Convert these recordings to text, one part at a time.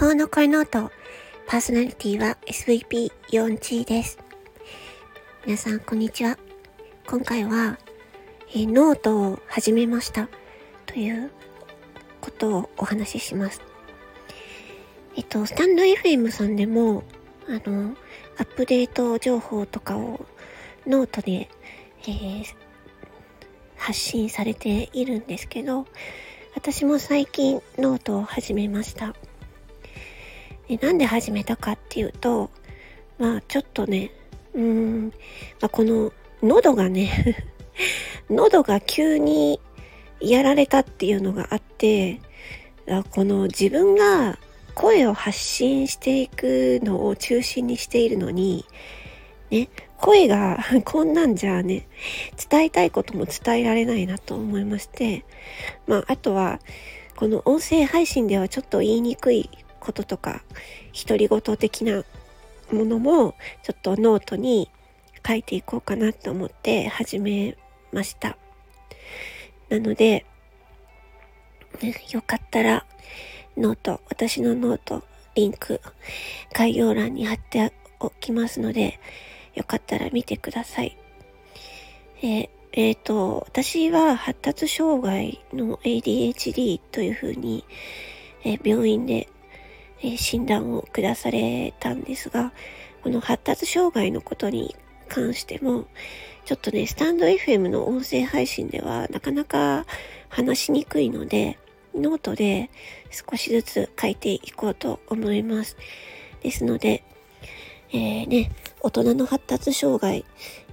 法の声ノート、パーソナリティは SVP4G です。皆さん、こんにちは。今回は、えノートを始めましたということをお話しします。えっと、スタンド FM さんでも、あの、アップデート情報とかをノートで、えー、発信されているんですけど、私も最近ノートを始めました。でなんで始めたかっていうと、まあちょっとね、うーん、まあ、この喉がね 喉が急にやられたっていうのがあって、この自分が声を発信していくのを中心にしているのに、ね、声が こんなんじゃね、伝えたいことも伝えられないなと思いまして、まあ、あとは、この音声配信ではちょっと言いにくいこととか、独り言的なものも、ちょっとノートに書いていこうかなと思って始めました。なので、ね、よかったら、 note、私の note、リンク、概要欄に貼っておきますので、よかったら見てください。えー、えー、と、私は発達障害の ADHD というふうに、えー、病院でえ診断を下されたんですが、この発達障害のことに関しても、ちょっとね、スタンド FM の音声配信ではなかなか話しにくいので、ノートで少しずつ書いていこうと思います。ですので、えー、ね、大人の発達障害、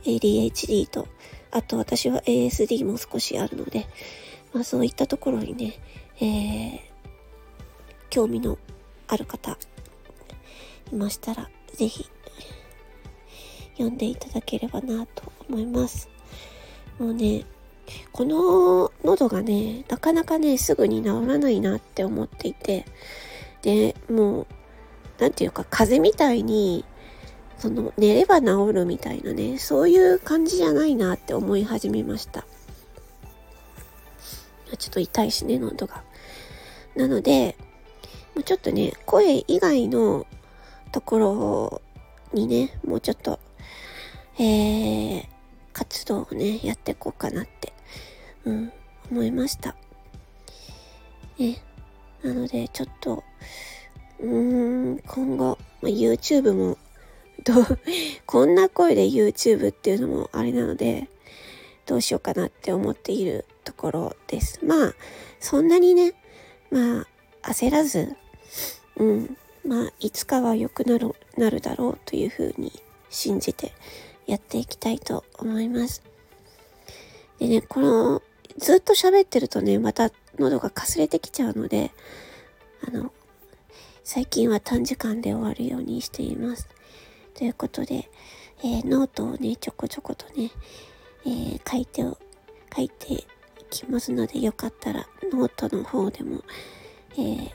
ADHD と、あと私は ASD も少しあるので、まあそういったところにね、えー、興味のある方いましたら、ぜひ読んでいただければなと思います。もうね、この喉がね、なかなかね、すぐに治らないなって思っていて、で、もう、なんていうか、風邪みたいに、その、寝れば治るみたいなね、そういう感じじゃないなって思い始めました。ちょっと痛いしね、喉が。なので、もうちょっとね、声以外のところにね、もうちょっと、えー、活動をね、やっていこうかなって、うん、思いました。ね。なので、ちょっと、うーん、今後、まあ、YouTube も、ど、こんな声で YouTube っていうのもあれなので、どうしようかなって思っているところです。まあ、そんなにね、まあ、焦らず、うん、まあ、いつかは良くなる、なるだろうというふうに信じてやっていきたいと思います。でね、この、ずっと喋ってるとね、また喉がかすれてきちゃうので、あの、最近は短時間で終わるようにしています。ということで、えー、ノートをね、ちょこちょことね、えー、書いてを、書いていきますので、よかったらノートの方でも、えー、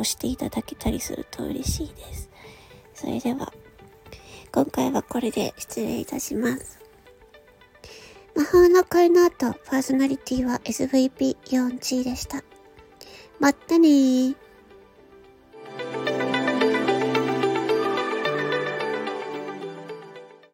をしていただけたりすると嬉しいです。それでは、今回はこれで失礼いたします。魔法の声の後、パーソナリティは SVP4G でした。まったねー。